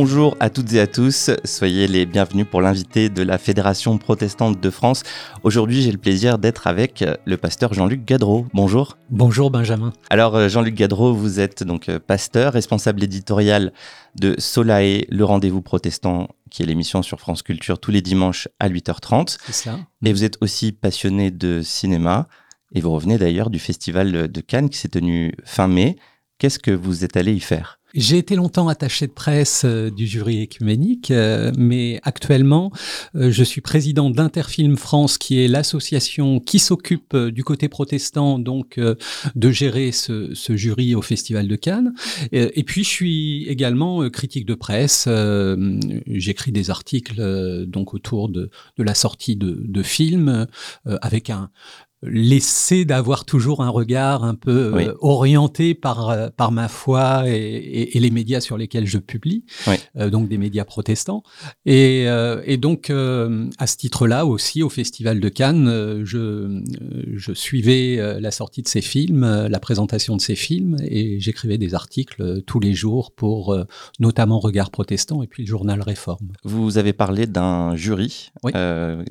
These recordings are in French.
Bonjour à toutes et à tous, soyez les bienvenus pour l'invité de la Fédération protestante de France. Aujourd'hui, j'ai le plaisir d'être avec le pasteur Jean-Luc Gadreau. Bonjour. Bonjour Benjamin. Alors euh, Jean-Luc Gadreau, vous êtes donc euh, pasteur, responsable éditorial de Solae, le rendez-vous protestant, qui est l'émission sur France Culture tous les dimanches à 8h30. C'est ça. Et vous êtes aussi passionné de cinéma, et vous revenez d'ailleurs du festival de Cannes qui s'est tenu fin mai. Qu'est-ce que vous êtes allé y faire? J'ai été longtemps attaché de presse euh, du jury écuménique, euh, mais actuellement, euh, je suis président d'Interfilm France, qui est l'association qui s'occupe du côté protestant, donc de gérer ce, ce, jury au Festival de Cannes. Et, puis, je suis également critique de presse. J'écris des articles donc autour de, de la sortie de, de films avec un, laisser d'avoir toujours un regard un peu euh, orienté par euh, par ma foi et, et, les médias sur lesquels je publie, euh, donc des médias protestants. Et, et donc à ce titre-là aussi au Festival de Cannes, je je suivais la sortie de ces films, la présentation de ces films, et j'écrivais des articles tous les jours pour notamment Regard Protestant et puis le journal Réforme. Vous avez parlé d'un jury,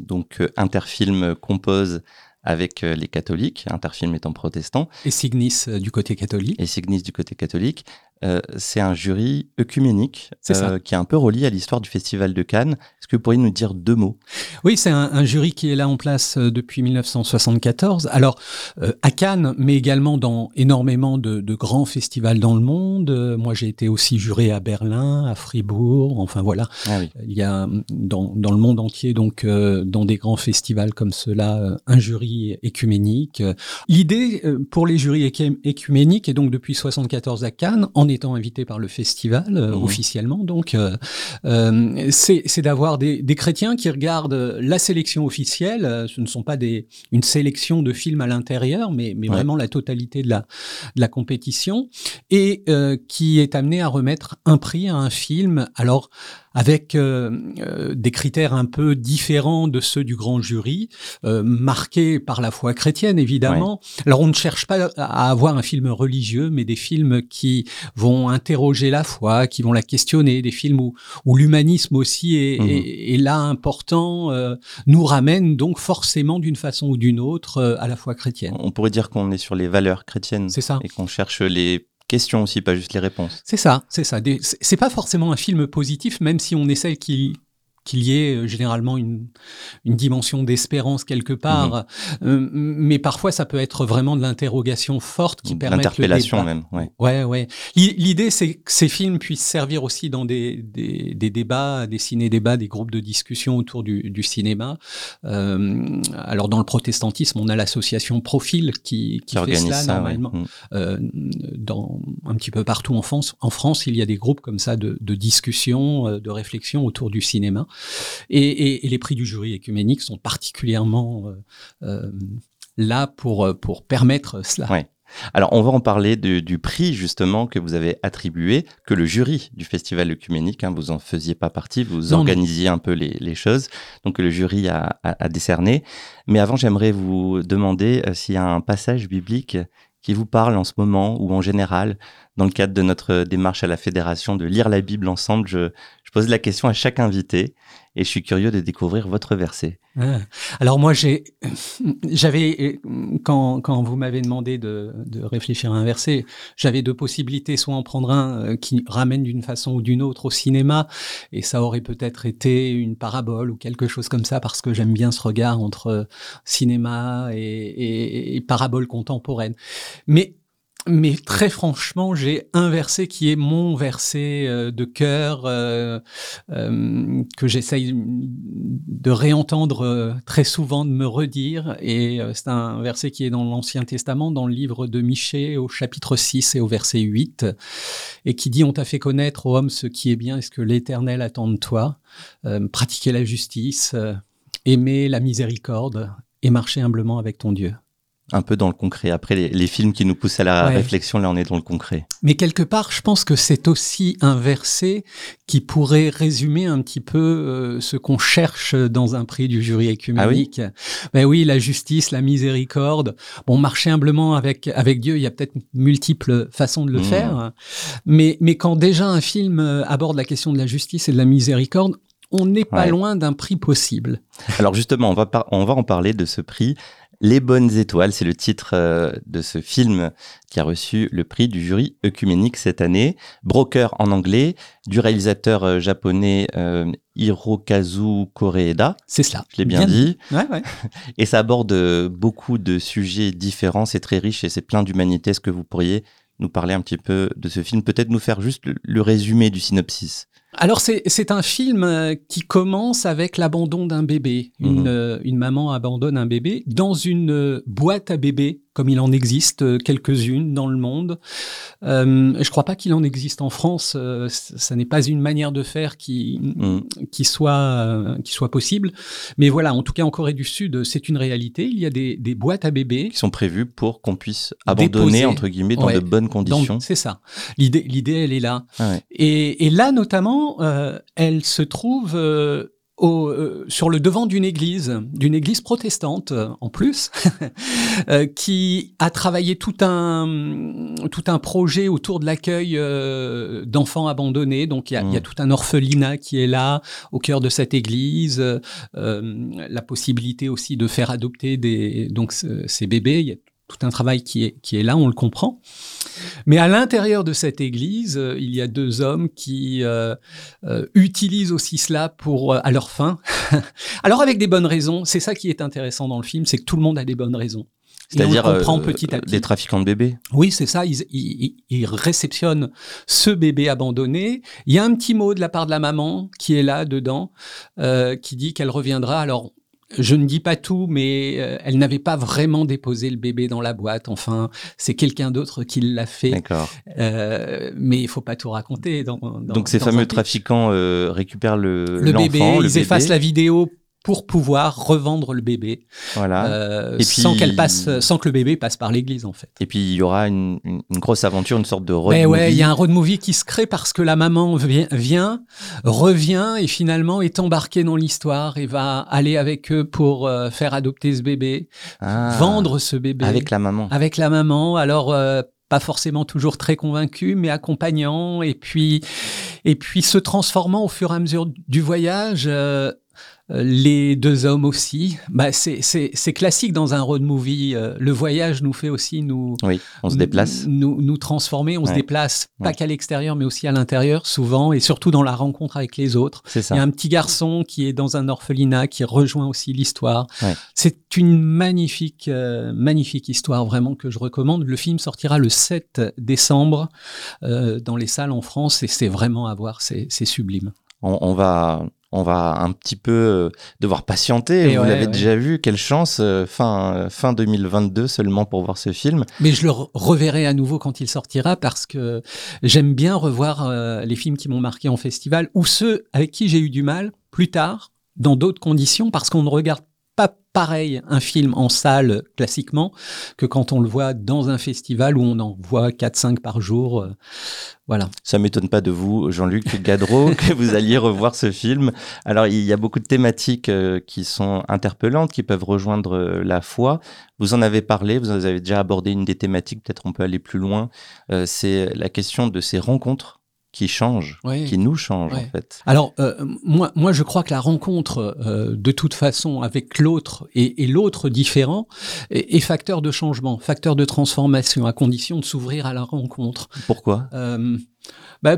donc Interfilm compose avec euh, les catholiques, Interfilm étant protestant. Et Signis euh, du côté catholique. Et Signis du côté catholique. Euh, c'est un jury œcuménique euh, qui est un peu relié à l'histoire du Festival de Cannes. Est-ce que vous pourriez nous dire deux mots? Oui, c'est un, jury qui est là en place euh, depuis 1974. Alors, à Cannes, mais également dans énormément de, grands festivals dans le monde. moi, j'ai été aussi juré à Berlin, à Fribourg. Enfin, voilà. Ah Il y a dans, dans, le monde entier, donc, dans des grands festivals comme cela, un jury écuménique. L'idée pour les jurys écuméniques est donc depuis 1974 à Cannes, en étant invité par le festival euh, mmh. officiellement. Donc, euh, euh, c'est d'avoir des, des, chrétiens qui regardent la sélection officielle. Ce ne sont pas des, une sélection de films à l'intérieur, mais, mais vraiment la totalité de la, de la compétition, et qui est amené à remettre un prix à un film. Alors, avec euh, euh, des critères un peu différents de ceux du grand jury, euh, marqués par la foi chrétienne évidemment. Alors on ne cherche pas à avoir un film religieux, mais des films qui vont interroger la foi, qui vont la questionner, des films où, où l'humanisme aussi est, mhm. est, là important, nous ramène donc forcément d'une façon ou d'une autre à la foi chrétienne. On pourrait dire qu'on est sur les valeurs chrétiennes. C'est ça. Et qu'on cherche les questions aussi, pas juste les réponses. C'est ça, c'est ça. C'est pas forcément un film positif, même si on essaie qu'il qu'il y ait euh, généralement une, une dimension d'espérance quelque part, mhm. euh, mais parfois ça peut être vraiment de l'interrogation forte qui permet l'interpellation même. Ouais, ouais. ouais. L'idée c'est que ces films puissent servir aussi dans des, des, des débats, des ciné-débats, des groupes de discussion autour du, du cinéma. Euh, alors dans le protestantisme, on a l'association Profil qui, qui, fait cela ça, normalement. Mhm. Euh, dans un petit peu partout en France, en France, il y a des groupes comme ça de, de discussion, euh, de réflexion autour du cinéma. Et, les prix du jury écuménique sont particulièrement euh, euh, là pour, euh, pour permettre cela. Alors, on va en parler du prix justement que vous avez attribué, que le jury du festival œcuménique, hein, vous en faisiez pas partie, vous organisiez un peu les, choses, donc le jury a, décerné. Mais avant, j'aimerais vous demander s'il y a un passage biblique qui vous parle en ce moment ou en général dans le cadre de notre démarche à la fédération de lire la Bible ensemble. Je, je pose la question à chaque invité et je suis curieux de découvrir votre verset. Ah. Alors moi, j'avais quand, quand vous m'avez demandé de, de, réfléchir à un verset, j'avais deux possibilités, soit en prendre un euh, qui ramène d'une façon ou d'une autre au cinéma, et ça aurait peut-être été une parabole ou quelque chose comme ça, parce que j'aime bien ce regard entre cinéma et, et, et parabole contemporaine. Mais mais très franchement, j'ai un verset qui est mon verset euh, de cœur euh, euh, que j'essaye de réentendre très souvent, de me redire. Et c'est un verset qui est dans l'Ancien Testament, dans le livre de Michée, au chapitre 6 et au verset 8, et qui dit On t'a fait connaître, ô homme, ce qui est bien et ce que l'Éternel attend de toi, pratiquer la justice, aimer la miséricorde et marcher humblement avec ton Dieu. Un peu dans le concret. Après, les, films qui nous poussent à la réflexion, là, on est dans le concret. Mais quelque part, je pense que c'est aussi un verset qui pourrait résumer un petit peu euh, ce qu'on cherche dans un prix du jury écuménique. Ah oui, ben oui, la justice, la miséricorde. Bon, marcher humblement avec avec Dieu, il y a peut-être multiples façons de le mmh. faire. Mais mais quand déjà un film euh, aborde la question de la justice et de la miséricorde, on n'est pas loin d'un prix possible. Alors justement, on va, on va en parler de ce prix. Les bonnes étoiles, c'est le titre euh, de ce film qui a reçu le prix du jury œcuménique cette année. Broker en anglais, du réalisateur euh, japonais euh, Hirokazu Koreeda. C'est cela. Je l'ai bien, dit. Et ça aborde beaucoup de sujets différents. C'est très riche et c'est plein d'humanité. Est-ce que vous pourriez nous parler un petit peu de ce film? Peut-être nous faire juste le résumé du synopsis. Alors c'est un film euh, qui commence avec l'abandon d'un bébé. Une, mhm. euh, une, maman abandonne un bébé dans une euh, boîte à bébé comme il en existe euh, quelques-unes dans le monde. Euh, je ne crois pas qu'il en existe en France. Euh, ça n'est pas une manière de faire qui, mm. qui, soit, qui soit possible. Mais voilà, en tout cas en Corée du Sud, c'est une réalité. Il y a des, des, boîtes à bébés. Qui sont prévues pour qu'on puisse abandonner, entre guillemets, dans de bonnes conditions. C'est ça. L'idée, elle est là. Ah et, et, là, notamment, elle se trouve au, euh, sur le devant d'une église, d'une église protestante euh, en plus, euh, qui a travaillé tout un tout un projet autour de l'accueil d'enfants abandonnés. Donc il y, a, y a, mmh. tout un orphelinat qui est là au cœur de cette église, la possibilité aussi de faire adopter des donc ces bébés. Il y a tout un travail qui est qui est là, on le comprend. Mais à l'intérieur de cette église, euh, il y a deux hommes qui euh, euh, utilisent aussi cela pour à leur fin. Alors avec des bonnes raisons. C'est ça qui est intéressant dans le film, c'est que tout le monde a des bonnes raisons. C'est-à-dire petit à petit. des trafiquants de bébés. Oui, c'est ça. Ils, ils, ils, réceptionnent ce bébé abandonné. Il y a un petit mot de la part de la maman qui est là dedans, qui dit qu'elle reviendra. Alors je ne dis pas tout, mais euh, elle n'avait pas vraiment déposé le bébé dans la boîte. Enfin, c'est quelqu'un d'autre qui l'a fait. D'accord. Euh, mais il faut pas tout raconter. Dans, Donc ces fameux trafiquants euh, récupèrent le, le bébé, ils effacent la vidéo pour pouvoir revendre le bébé. Voilà. Euh, sans qu'elle passe, sans que le bébé passe par l'église en fait. Et puis il y aura une, grosse aventure, une sorte de road Mais movie. ouais, il y a un road movie qui se crée parce que la maman vient, revient et finalement est embarquée dans l'histoire et va aller avec eux pour euh, faire adopter ce bébé, ah. vendre ce bébé. Avec la maman. Avec la maman. Alors euh, pas forcément toujours très convaincu, mais accompagnant, et puis et puis se transformant au fur et à mesure du voyage. Euh, les deux hommes aussi. Bah, c'est classique dans un road movie. Euh, le voyage nous fait aussi nous. Oui, on se déplace. Nous, nous transformer. On se déplace pas qu'à l'extérieur, mais aussi à l'intérieur, souvent, et surtout dans la rencontre avec les autres. C'est ça. Il y a un petit garçon qui est dans un orphelinat qui rejoint aussi l'histoire. C'est une magnifique, euh, magnifique histoire vraiment que je recommande. Le film sortira le 7 décembre dans les salles en France et c'est vraiment à voir. C'est sublime. On, on, va on va un petit peu euh, devoir patienter. Vous l'avez déjà vu, quelle chance, euh, fin, euh, fin 2022 seulement pour voir ce film. Mais je le reverrai à nouveau quand il sortira parce que j'aime bien revoir les films qui m'ont marqué en festival ou ceux avec qui j'ai eu du mal plus tard, dans d'autres conditions, parce qu'on ne regarde pas pareil un film en salle classiquement que quand on le voit dans un festival où on en voit 4-5 par jour. Euh, voilà. Ça m'étonne pas de vous, Jean-Luc Gadreau, que vous alliez revoir ce film. Alors, il y a beaucoup de thématiques euh, qui sont interpellantes, qui peuvent rejoindre euh, la foi. Vous en avez parlé, vous avez déjà abordé une des thématiques, peut-être on peut aller plus loin. c'est la question de ces rencontres qui change, qui nous change en fait. Alors euh, moi, moi je crois que la rencontre euh, de toute façon avec l'autre et, l'autre différent est, facteur de changement, facteur de transformation à condition de s'ouvrir à la rencontre. Pourquoi? Euh, bah,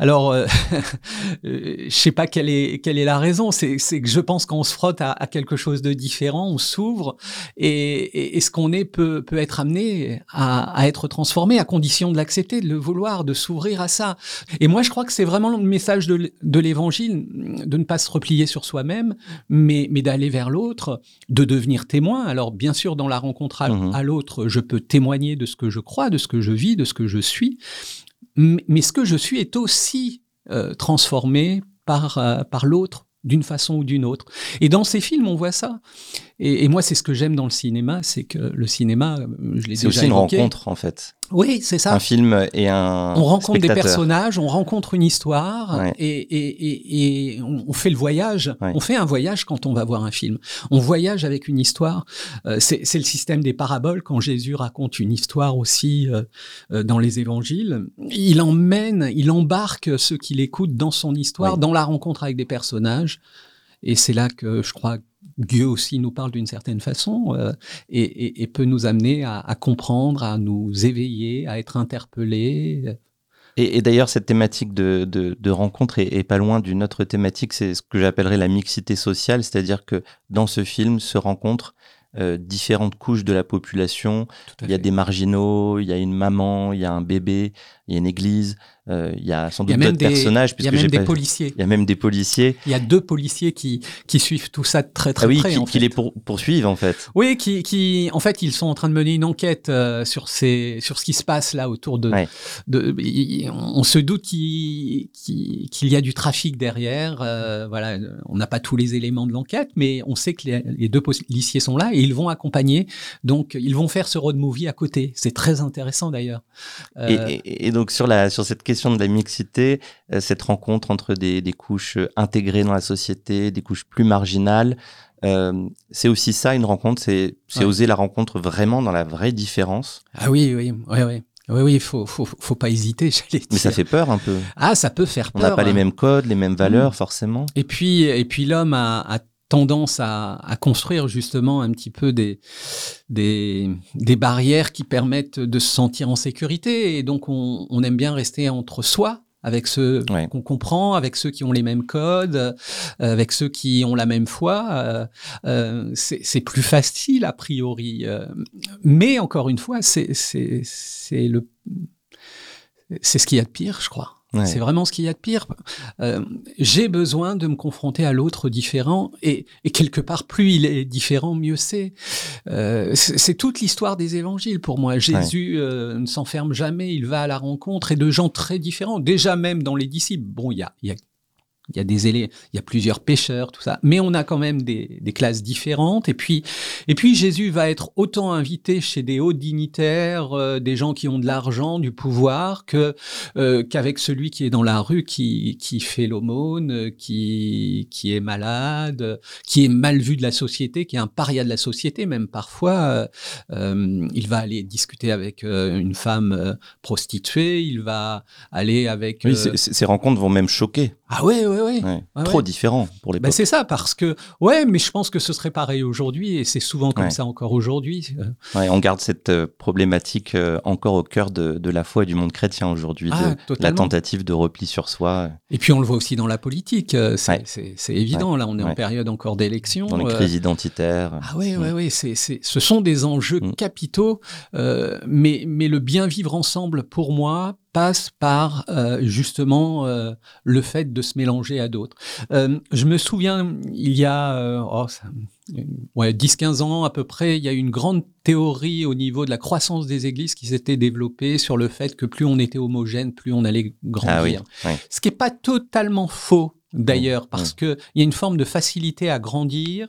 alors, euh, euh, je sais pas quelle est quelle est la raison. C'est que je pense qu'on se frotte à, quelque chose de différent, on s'ouvre et, et, ce qu'on est peut peut être amené à, être transformé à condition de l'accepter, de le vouloir, de s'ouvrir à ça. Et moi, je crois que c'est vraiment le message de, l'Évangile de ne pas se replier sur soi-même, mais mais d'aller vers l'autre, de devenir témoin. Alors, bien sûr, dans la rencontre à mmh l'autre, je peux témoigner de ce que je crois, de ce que je vis, de ce que je suis mais ce que je suis est aussi euh, transformé par, euh, par l'autre d'une façon ou d'une autre. Et dans ces films, on voit ça. Et, moi, c'est ce que j'aime dans le cinéma, c'est que le cinéma, je l'ai C'est aussi une rencontre, en fait. Oui, c'est ça. Un film et un. On rencontre des personnages, on rencontre une histoire et, et, et, on fait le voyage. On fait un voyage quand on va voir un film. On voyage avec une histoire. Euh, c'est le système des paraboles. Quand Jésus raconte une histoire aussi euh, euh, dans les évangiles, il emmène, il embarque ceux qui l'écoutent dans son histoire, dans la rencontre avec des personnages. Et c'est là que je crois Dieu aussi nous parle d'une certaine façon euh, et, peut nous amener à, comprendre, à nous éveiller, à être interpellés. Et, d'ailleurs, cette thématique de, rencontre est, pas loin d'une autre thématique, c'est ce que j'appellerais la mixité sociale, c'est-à-dire que dans ce film se rencontrent euh, différentes couches de la population. Il y a des marginaux, il y a une maman, il y a un bébé, il y a une église, euh, il y a sans doute d'autres personnages. Il y a même des policiers. Il y a même des policiers. Il y a deux policiers qui, qui suivent tout ça très très ah oui, près. Qui, qui les poursuivent en fait. Oui, qui, qui, en fait, ils sont en train de mener une enquête euh, sur, ces, sur ce qui se passe là autour de. de on se doute qu'il y a du trafic derrière. Euh, voilà, on n'a pas tous les éléments de l'enquête, mais on sait que les, les, deux policiers sont là et ils vont accompagner. Donc, ils vont faire ce road movie à côté. C'est très intéressant d'ailleurs. Et, et, et, donc sur la sur cette question de la mixité, euh, cette rencontre entre des, couches euh, intégrées dans la société, des couches plus marginales. Euh, c'est aussi ça une rencontre, c'est oser la rencontre vraiment dans la vraie différence. Ah oui, oui, oui, oui. Oui, oui, il faut, faut, faut pas hésiter, j'allais dire. Mais ça fait peur un peu. Ah, ça peut faire peur. On n'a pas les mêmes codes, les mêmes valeurs, mm. forcément. Et puis, et puis l'homme a, a tendance à, à, construire justement un petit peu des, des, des, barrières qui permettent de se sentir en sécurité. Et donc, on, on aime bien rester entre soi, avec ceux qu'on comprend, avec ceux qui ont les mêmes codes, euh, avec ceux qui ont la même foi. Euh, euh, c'est plus facile a priori. Euh, mais encore une fois, c'est le c'est ce qu'il y a de pire, je crois. C'est vraiment ce qu'il y a de pire. Euh, j'ai besoin de me confronter à l'autre différent et, et, quelque part, plus il est différent, mieux c'est. Euh, c'est toute l'histoire des évangiles pour moi. Jésus euh, ne s'enferme jamais, il va à la rencontre et de gens très différents. Déjà même dans les disciples. Bon, il y a, y a il y a des élèves, il y a plusieurs pêcheurs, tout ça. Mais on a quand même des, des, classes différentes. Et puis, et puis Jésus va être autant invité chez des hauts dignitaires, euh, des gens qui ont de l'argent, du pouvoir, que euh, qu'avec celui qui est dans la rue, qui qui fait l'aumône, qui qui est malade, qui est mal vu de la société, qui est un paria de la société, même parfois. Euh, il va aller discuter avec une femme prostituée. Il va aller avec. Oui, ces rencontres vont même choquer. Ah ouais, ouais, ouais. Trop différent pour les. Bah c'est ça, parce que ouais, mais je pense que ce serait pareil aujourd'hui et c'est souvent comme ça encore aujourd'hui. Ouais, on garde cette euh, problématique euh, encore au cœur de, de, la foi et du monde chrétien aujourd'hui, ah, la tentative de repli sur soi. Et puis on le voit aussi dans la politique, euh, c'est évident. Là, on est en période encore d'élection. Dans les crises identitaires. Ah ouais, ouais, ouais. C'est, ce sont des enjeux mm. capitaux, mais mais le bien vivre ensemble pour moi passe par euh, justement euh, le fait de se mélanger à d'autres. Euh, je me souviens, il y a oh, ouais, 10-15 ans à peu près, il y a une grande théorie au niveau de la croissance des églises qui s'était développée sur le fait que plus on était homogène, plus on allait grandir. Ah Ce qui n'est pas totalement faux d'ailleurs, parce qu'il y a une forme de facilité à grandir.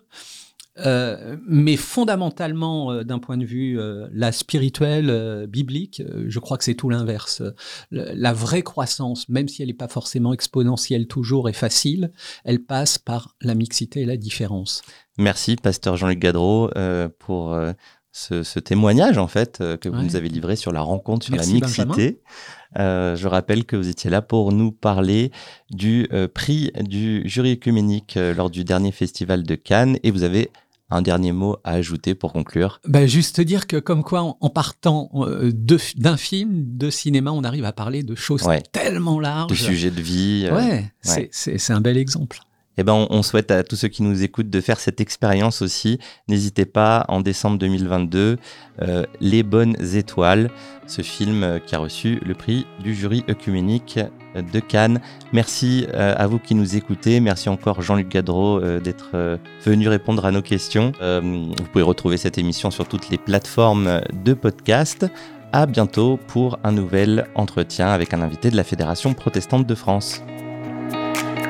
Euh, mais fondamentalement, euh, d'un point de vue euh, la spirituelle, biblique, je crois que c'est tout l'inverse. La vraie croissance, même si elle n'est pas forcément exponentielle toujours et facile, elle passe par la mixité et la différence. Merci, pasteur Jean-Luc Gadreau, pour ce, témoignage en fait que vous nous avez livré sur la rencontre, sur la mixité. Je rappelle que vous étiez là pour nous parler du prix du jury œcuménique lors du dernier festival de Cannes et vous avez un dernier mot à ajouter pour conclure ben Juste dire que comme quoi, en, partant euh, d'un film, de cinéma, on arrive à parler de choses tellement larges. De sujets de vie. Euh, ouais, c'est un bel exemple. Eh ben, on, souhaite à tous ceux qui nous écoutent de faire cette expérience aussi. N'hésitez pas, en décembre 2022, euh, Les Bonnes Étoiles, ce film euh, qui a reçu le prix du jury œcuménique de Cannes. Merci euh, à vous qui nous écoutez. Merci encore Jean-Luc Gadreau d'être venu répondre à nos questions. vous pouvez retrouver cette émission sur toutes les plateformes de podcast. À bientôt pour un nouvel entretien avec un invité de la Fédération protestante de France